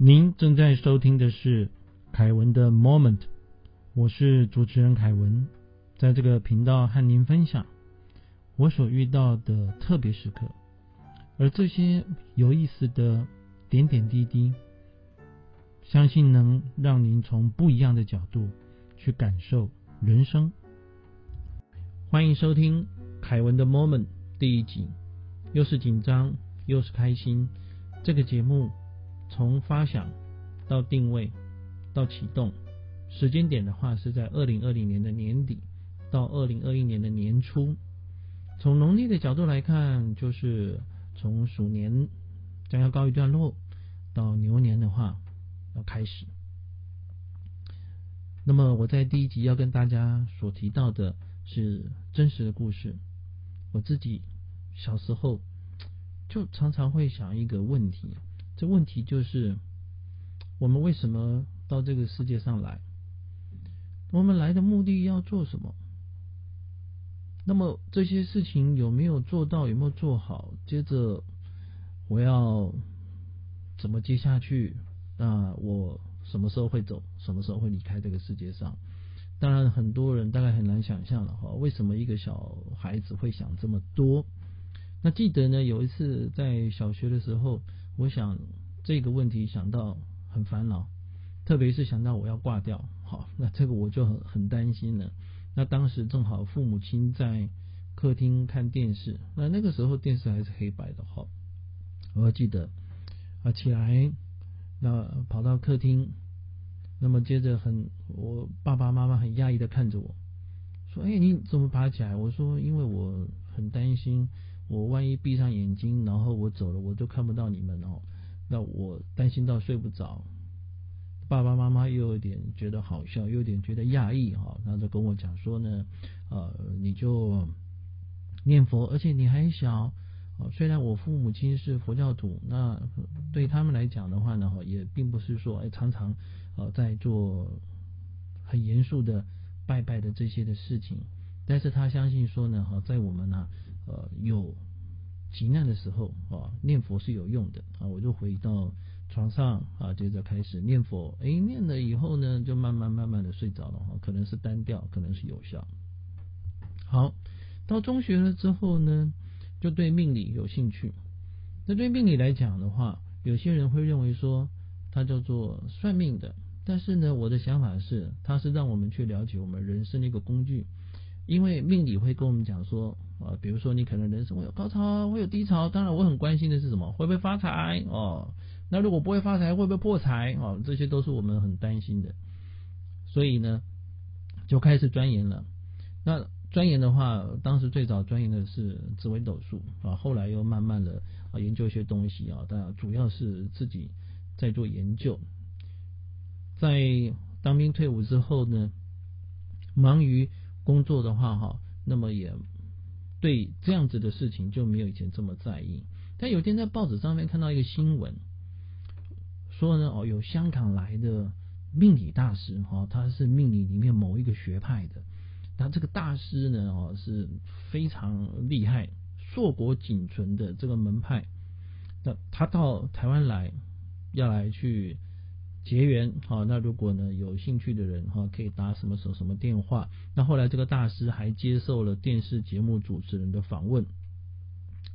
您正在收听的是凯文的 Moment，我是主持人凯文，在这个频道和您分享我所遇到的特别时刻，而这些有意思的点点滴滴，相信能让您从不一样的角度去感受人生。欢迎收听凯文的 Moment 第一集，又是紧张又是开心，这个节目。从发想到定位到启动，时间点的话是在二零二零年的年底到二零二一年的年初。从农历的角度来看，就是从鼠年将要告一段落，到牛年的话要开始。那么我在第一集要跟大家所提到的是真实的故事。我自己小时候就常常会想一个问题。这问题就是，我们为什么到这个世界上来？我们来的目的要做什么？那么这些事情有没有做到？有没有做好？接着我要怎么接下去？那我什么时候会走？什么时候会离开这个世界上？当然，很多人大概很难想象了哈，为什么一个小孩子会想这么多？那记得呢，有一次在小学的时候。我想这个问题想到很烦恼，特别是想到我要挂掉，好，那这个我就很很担心了。那当时正好父母亲在客厅看电视，那那个时候电视还是黑白的，好。我记得啊起来，那跑到客厅，那么接着很我爸爸妈妈很讶异的看着我说：“哎，你怎么爬起来？”我说：“因为我很担心。”我万一闭上眼睛，然后我走了，我都看不到你们哦。那我担心到睡不着，爸爸妈妈又有点觉得好笑，又有点觉得讶异哈。然后就跟我讲说呢，呃，你就念佛，而且你还小。虽然我父母亲是佛教徒，那对他们来讲的话呢，哈，也并不是说哎常常呃在做很严肃的拜拜的这些的事情。但是他相信说呢，哈，在我们呢。呃，有急难的时候啊，念佛是有用的啊。我就回到床上啊，接着开始念佛。哎，念了以后呢，就慢慢慢慢的睡着了哈。可能是单调，可能是有效。好，到中学了之后呢，就对命理有兴趣。那对命理来讲的话，有些人会认为说它叫做算命的，但是呢，我的想法是，它是让我们去了解我们人生的一个工具。因为命理会跟我们讲说，啊，比如说你可能人生会有高潮，会有低潮。当然，我很关心的是什么？会不会发财？哦，那如果不会发财，会不会破财？哦，这些都是我们很担心的。所以呢，就开始钻研了。那钻研的话，当时最早钻研的是紫微斗数啊，后来又慢慢的啊研究一些东西啊，当然主要是自己在做研究。在当兵退伍之后呢，忙于。工作的话，哈，那么也对这样子的事情就没有以前这么在意。但有天在报纸上面看到一个新闻，说呢，哦，有香港来的命理大师，哈，他是命理里面某一个学派的。那这个大师呢，哦，是非常厉害、硕果仅存的这个门派。那他到台湾来，要来去。结缘好，那如果呢有兴趣的人哈，可以打什么什么什么电话。那后来这个大师还接受了电视节目主持人的访问，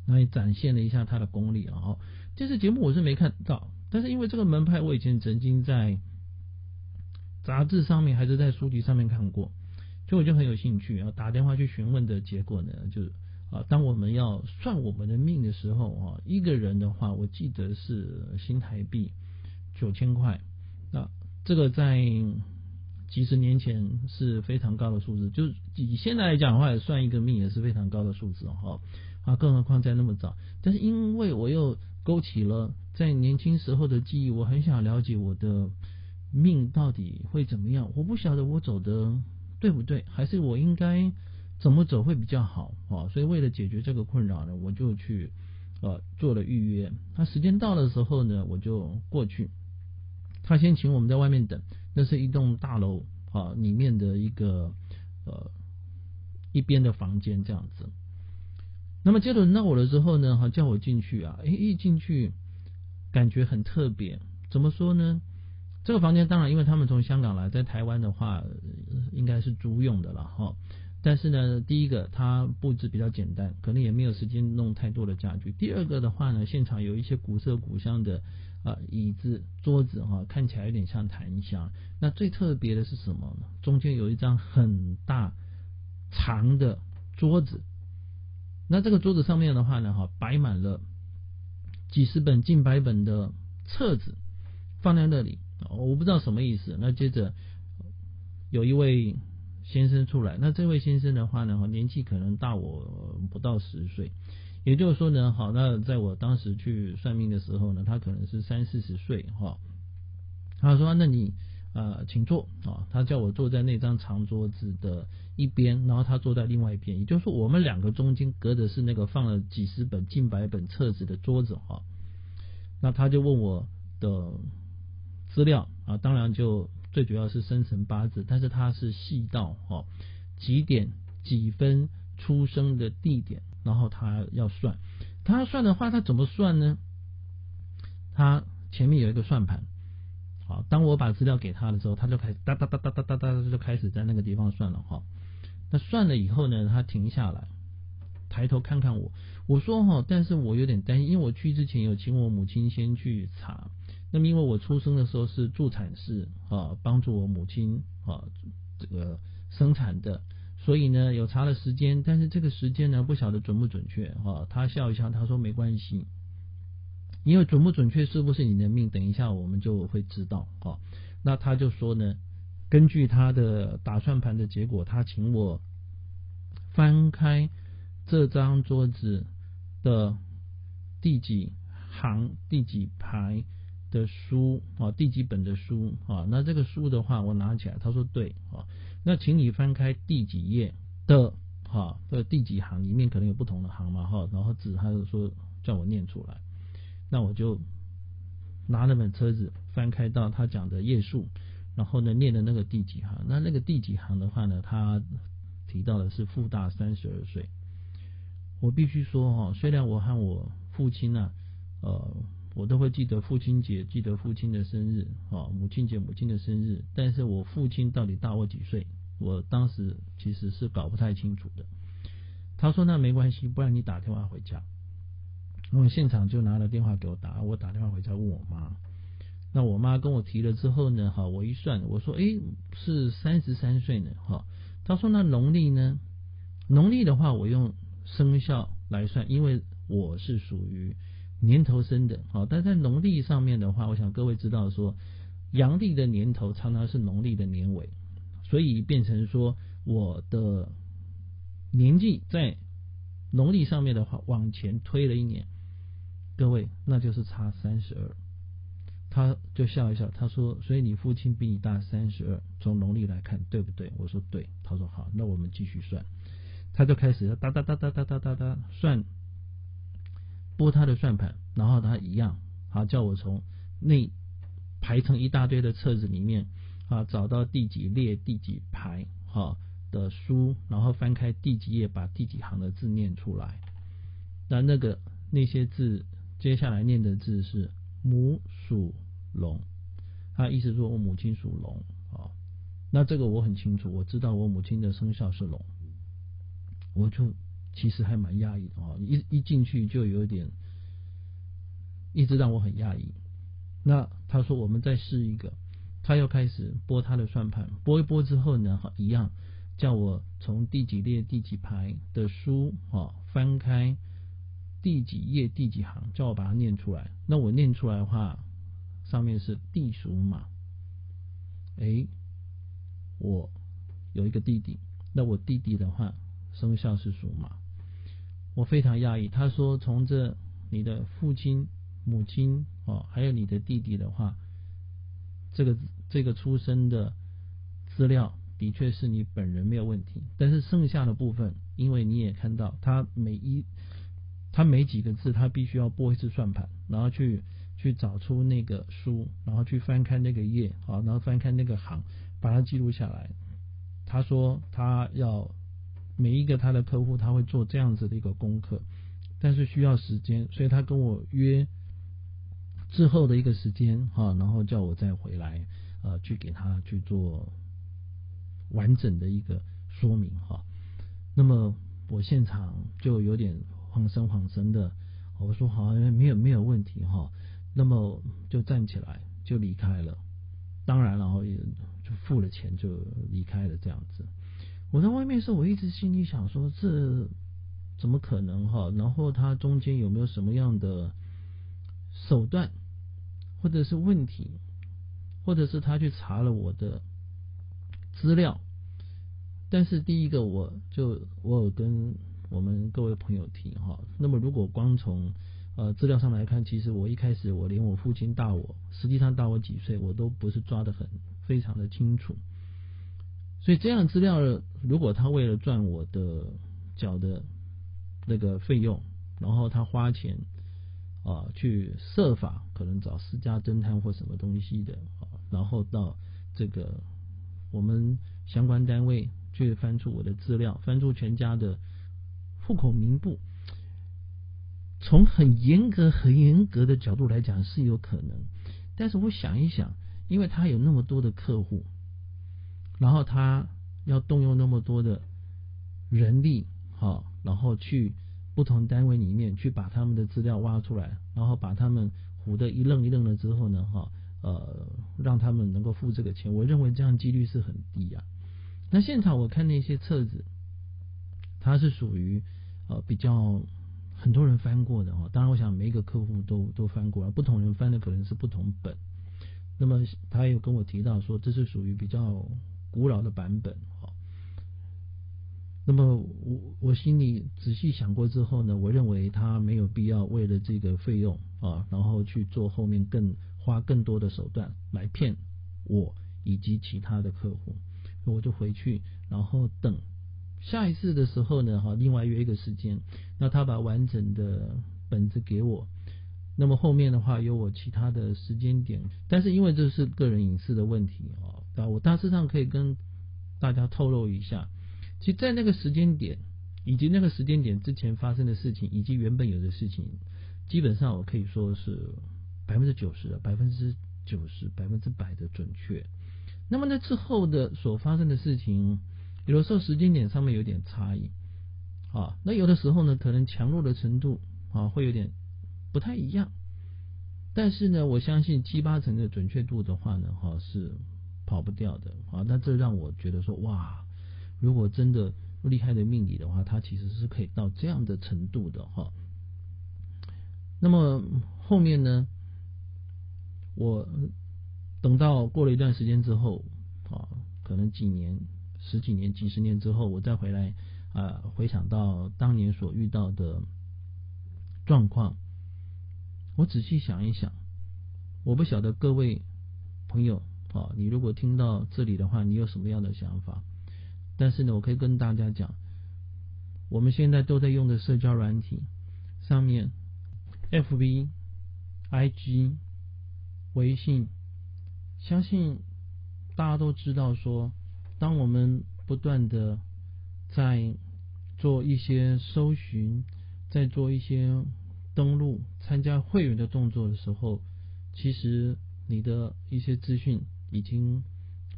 那也展现了一下他的功力啊。电视节目我是没看到，但是因为这个门派我以前曾经在杂志上面还是在书籍上面看过，所以我就很有兴趣啊。打电话去询问的结果呢，就是啊，当我们要算我们的命的时候啊，一个人的话，我记得是新台币九千块。这个在几十年前是非常高的数字，就以现在来讲的话，算一个命也是非常高的数字哦。啊，更何况在那么早。但是因为我又勾起了在年轻时候的记忆，我很想了解我的命到底会怎么样。我不晓得我走的对不对，还是我应该怎么走会比较好啊？所以为了解决这个困扰呢，我就去呃做了预约。那时间到的时候呢，我就过去。他先请我们在外面等，那是一栋大楼啊，里面的一个呃一边的房间这样子。那么接轮到我了之后呢，哈，叫我进去啊，哎，一进去感觉很特别，怎么说呢？这个房间当然，因为他们从香港来，在台湾的话，应该是租用的了哈。但是呢，第一个它布置比较简单，可能也没有时间弄太多的家具。第二个的话呢，现场有一些古色古香的啊椅子、桌子哈，看起来有点像檀香。那最特别的是什么呢？中间有一张很大长的桌子，那这个桌子上面的话呢，哈，摆满了几十本、近百本的册子放在那里。我不知道什么意思。那接着有一位先生出来，那这位先生的话呢，年纪可能大我不到十岁，也就是说呢，好，那在我当时去算命的时候呢，他可能是三四十岁哈。他说：“那你呃，请坐啊。”他叫我坐在那张长桌子的一边，然后他坐在另外一边，也就是说我们两个中间隔的是那个放了几十本、近百本册子的桌子哈。那他就问我的。资料啊，当然就最主要是生辰八字，但是它是细到哦几点几分出生的地点，然后他要算，他算的话，他怎么算呢？他前面有一个算盘，好，当我把资料给他的时候，他就开始哒哒哒哒哒哒哒就开始在那个地方算了哈。那算了以后呢，他停下来，抬头看看我，我说哈，但是我有点担心，因为我去之前有请我母亲先去查。那么因为我出生的时候是助产士啊，帮助我母亲啊这个生产的，所以呢有查了时间，但是这个时间呢不晓得准不准确啊。他笑一笑，他说没关系，因为准不准确是不是你的命，等一下我们就会知道啊。那他就说呢，根据他的打算盘的结果，他请我翻开这张桌子的第几行第几排。的书啊，第几本的书啊？那这个书的话，我拿起来，他说对啊。那请你翻开第几页的哈的第几行，里面可能有不同的行嘛哈。然后指他就说叫我念出来，那我就拿那本车子翻开到他讲的页数，然后呢念的那个第几行。那那个第几行的话呢，他提到的是傅大三十二岁。我必须说哈，虽然我和我父亲呢，呃。我都会记得父亲节，记得父亲的生日，啊，母亲节母亲的生日。但是我父亲到底大我几岁？我当时其实是搞不太清楚的。他说那没关系，不然你打电话回家。我现场就拿了电话给我打，我打电话回家问我妈。那我妈跟我提了之后呢，哈，我一算，我说，诶，是三十三岁呢，哈。他说那农历呢？农历的话，我用生肖来算，因为我是属于。年头生的，好，但在农历上面的话，我想各位知道说，阳历的年头常常是农历的年尾，所以变成说我的年纪在农历上面的话往前推了一年，各位那就是差三十二，他就笑一笑，他说，所以你父亲比你大三十二，从农历来看对不对？我说对，他说好，那我们继续算，他就开始哒哒哒哒哒哒哒哒算。拨他的算盘，然后他一样，啊叫我从那排成一大堆的册子里面啊，找到第几列第几排哈的书，然后翻开第几页，把第几行的字念出来。那那个那些字，接下来念的字是母属龙，他意思说我母亲属龙啊。那这个我很清楚，我知道我母亲的生肖是龙，我就。其实还蛮压抑的哦，一一进去就有点，一直让我很压抑。那他说我们再试一个，他又开始拨他的算盘，拨一拨之后呢，哈，一样叫我从第几列第几排的书啊翻开第几页第几行，叫我把它念出来。那我念出来的话，上面是地属马。哎，我有一个弟弟，那我弟弟的话生肖是属马。我非常讶异，他说：“从这你的父亲、母亲哦，还有你的弟弟的话，这个这个出生的资料的确是你本人没有问题，但是剩下的部分，因为你也看到他每一他每几个字，他必须要拨一次算盘，然后去去找出那个书，然后去翻开那个页，好，然后翻开那个行，把它记录下来。他说他要。”每一个他的客户他会做这样子的一个功课，但是需要时间，所以他跟我约之后的一个时间哈，然后叫我再回来呃去给他去做完整的一个说明哈。那么我现场就有点恍神恍神的，我说好，没有没有问题哈。那么就站起来就离开了，当然然后也就付了钱就离开了这样子。我在外面时候，我一直心里想说这怎么可能哈？然后他中间有没有什么样的手段，或者是问题，或者是他去查了我的资料？但是第一个，我就我有跟我们各位朋友提哈，那么如果光从呃资料上来看，其实我一开始我连我父亲大我，实际上大我几岁，我都不是抓的很非常的清楚。所以这样资料，如果他为了赚我的缴的那个费用，然后他花钱啊去设法可能找私家侦探或什么东西的啊，然后到这个我们相关单位。去翻出我的资料，翻出全家的户口名簿。从很严格、很严格的角度来讲是有可能，但是我想一想，因为他有那么多的客户，然后他要动用那么多的人力，好，然后去不同单位里面去把他们的资料挖出来，然后把他们唬得一愣一愣了之后呢，哈，呃，让他们能够付这个钱，我认为这样几率是很低呀。那现场我看那些册子，它是属于呃比较很多人翻过的哦。当然，我想每一个客户都都翻过了，不同人翻的可能是不同本。那么他有跟我提到说，这是属于比较古老的版本哈。那么我我心里仔细想过之后呢，我认为他没有必要为了这个费用啊，然后去做后面更花更多的手段来骗我以及其他的客户。我就回去，然后等下一次的时候呢，哈，另外约一个时间，那他把完整的本子给我，那么后面的话有我其他的时间点，但是因为这是个人隐私的问题哦，啊，我大致上可以跟大家透露一下，其实，在那个时间点以及那个时间点之前发生的事情，以及原本有的事情，基本上我可以说是百分之九十的、百分之九十、百分之百的准确。那么，那之后的所发生的事情，有的时候时间点上面有点差异，啊，那有的时候呢，可能强弱的程度啊会有点不太一样，但是呢，我相信七八成的准确度的话呢，哈是跑不掉的啊。那这让我觉得说，哇，如果真的厉害的命理的话，它其实是可以到这样的程度的哈。那么后面呢，我。等到过了一段时间之后，啊，可能几年、十几年、几十年之后，我再回来啊，回想到当年所遇到的状况，我仔细想一想，我不晓得各位朋友啊，你如果听到这里的话，你有什么样的想法？但是呢，我可以跟大家讲，我们现在都在用的社交软体上面，FB、IG、微信。相信大家都知道，说当我们不断的在做一些搜寻，在做一些登录、参加会员的动作的时候，其实你的一些资讯已经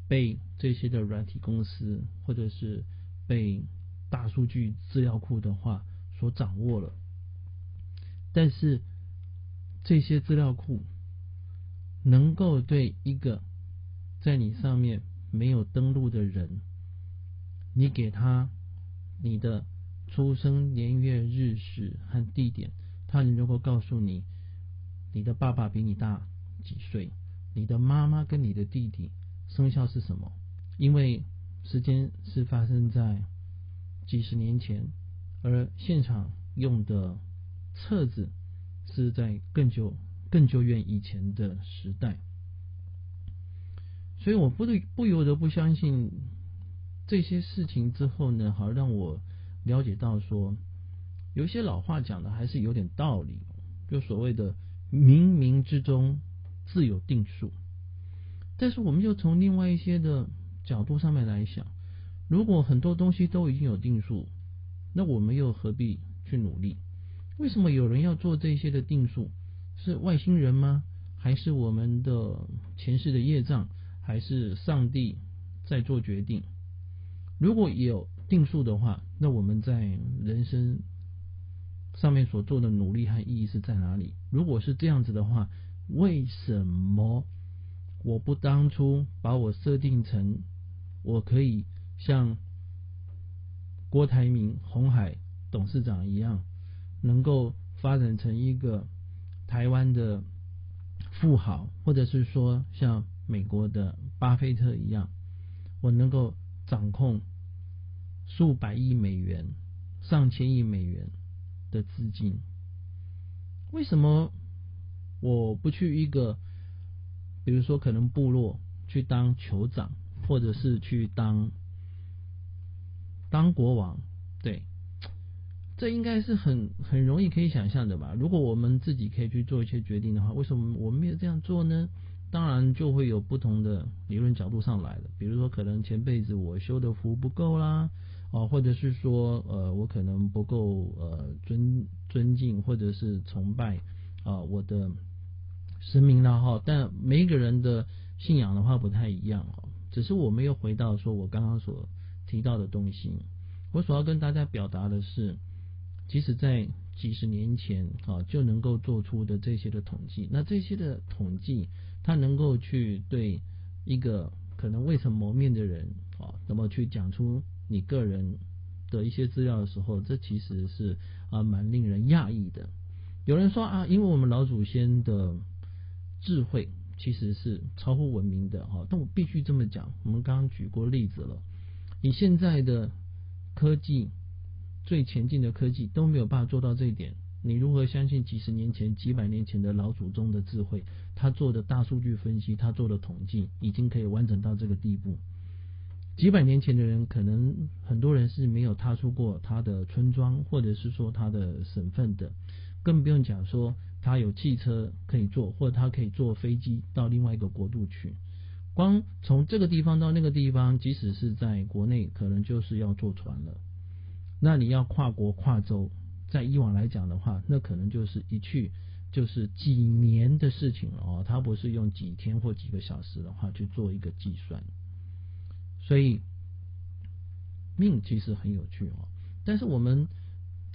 被这些的软体公司或者是被大数据资料库的话所掌握了。但是这些资料库。能够对一个在你上面没有登录的人，你给他你的出生年月日时和地点，他能够告诉你你的爸爸比你大几岁，你的妈妈跟你的弟弟生肖是什么？因为时间是发生在几十年前，而现场用的册子是在更久。更久远以前的时代，所以我不得不由得不相信这些事情之后呢，好让我了解到说，有些老话讲的还是有点道理，就所谓的冥冥之中自有定数。但是我们就从另外一些的角度上面来想，如果很多东西都已经有定数，那我们又何必去努力？为什么有人要做这些的定数？是外星人吗？还是我们的前世的业障，还是上帝在做决定？如果有定数的话，那我们在人生上面所做的努力和意义是在哪里？如果是这样子的话，为什么我不当初把我设定成我可以像郭台铭、红海董事长一样，能够发展成一个台湾的富豪，或者是说像美国的巴菲特一样，我能够掌控数百亿美元、上千亿美元的资金？为什么？我不去一个，比如说可能部落去当酋长，或者是去当当国王，对，这应该是很很容易可以想象的吧？如果我们自己可以去做一些决定的话，为什么我们没有这样做呢？当然就会有不同的理论角度上来了，比如说可能前辈子我修的福不够啦，哦，或者是说呃我可能不够呃尊尊敬或者是崇拜啊我的。神明了哈，但每一个人的信仰的话不太一样哦。只是我没有回到说我刚刚所提到的东西。我所要跟大家表达的是，即使在几十年前啊就能够做出的这些的统计，那这些的统计，它能够去对一个可能未曾谋面的人啊，那么去讲出你个人的一些资料的时候，这其实是啊蛮令人讶异的。有人说啊，因为我们老祖先的。智慧其实是超乎文明的哈，但我必须这么讲。我们刚刚举过例子了，以现在的科技最前进的科技都没有办法做到这一点，你如何相信几十年前、几百年前的老祖宗的智慧？他做的大数据分析，他做的统计，已经可以完整到这个地步。几百年前的人，可能很多人是没有踏出过他的村庄，或者是说他的省份的，更不用讲说。他有汽车可以坐，或者他可以坐飞机到另外一个国度去。光从这个地方到那个地方，即使是在国内，可能就是要坐船了。那你要跨国跨州，在以往来讲的话，那可能就是一去就是几年的事情了哦。他不是用几天或几个小时的话去做一个计算。所以命其实很有趣哦，但是我们。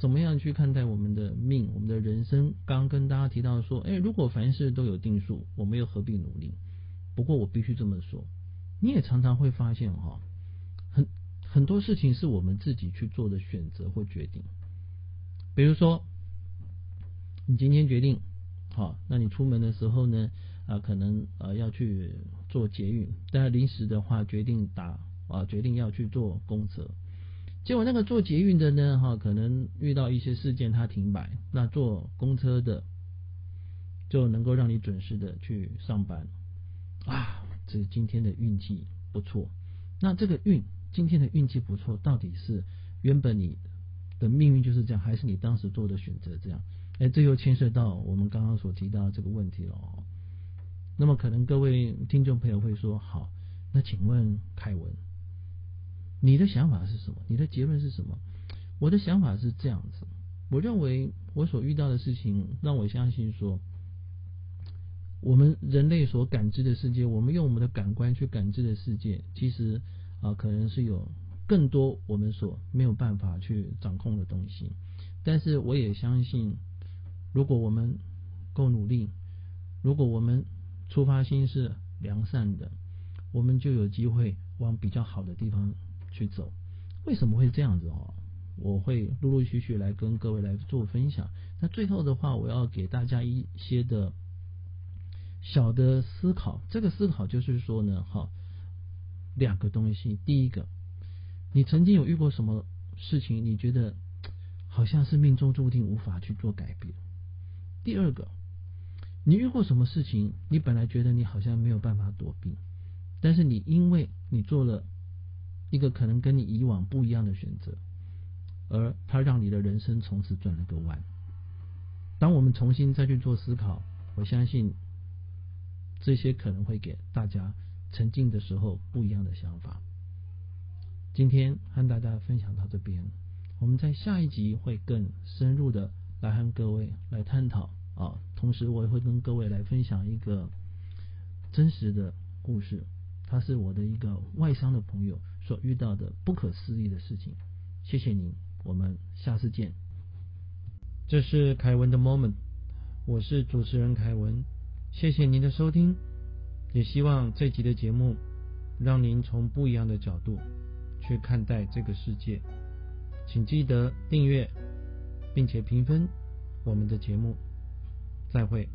怎么样去看待我们的命，我们的人生？刚跟大家提到说，哎，如果凡事都有定数，我们又何必努力？不过我必须这么说，你也常常会发现哈，很很多事情是我们自己去做的选择或决定。比如说，你今天决定，好，那你出门的时候呢，啊，可能呃要去做捷运，但临时的话决定打啊，决定要去做公车。结果那个做捷运的呢，哈，可能遇到一些事件，他停摆。那坐公车的就能够让你准时的去上班啊，这今天的运气不错。那这个运今天的运气不错，到底是原本你的命运就是这样，还是你当时做的选择这样？哎，这又牵涉到我们刚刚所提到这个问题了。那么可能各位听众朋友会说，好，那请问凯文。你的想法是什么？你的结论是什么？我的想法是这样子，我认为我所遇到的事情让我相信说，我们人类所感知的世界，我们用我们的感官去感知的世界，其实啊，可能是有更多我们所没有办法去掌控的东西。但是我也相信，如果我们够努力，如果我们出发心是良善的，我们就有机会往比较好的地方。去走，为什么会这样子哦？我会陆陆续续来跟各位来做分享。那最后的话，我要给大家一些的小的思考。这个思考就是说呢，哈，两个东西。第一个，你曾经有遇过什么事情，你觉得好像是命中注定无法去做改变？第二个，你遇过什么事情，你本来觉得你好像没有办法躲避，但是你因为你做了。一个可能跟你以往不一样的选择，而它让你的人生从此转了个弯。当我们重新再去做思考，我相信这些可能会给大家沉浸的时候不一样的想法。今天和大家分享到这边，我们在下一集会更深入的来和各位来探讨啊。同时，我也会跟各位来分享一个真实的故事，他是我的一个外商的朋友所遇到的不可思议的事情。谢谢您，我们下次见。这是凯文的 moment，我是主持人凯文，谢谢您的收听，也希望这集的节目让您从不一样的角度去看待这个世界。请记得订阅，并且评分我们的节目。再会。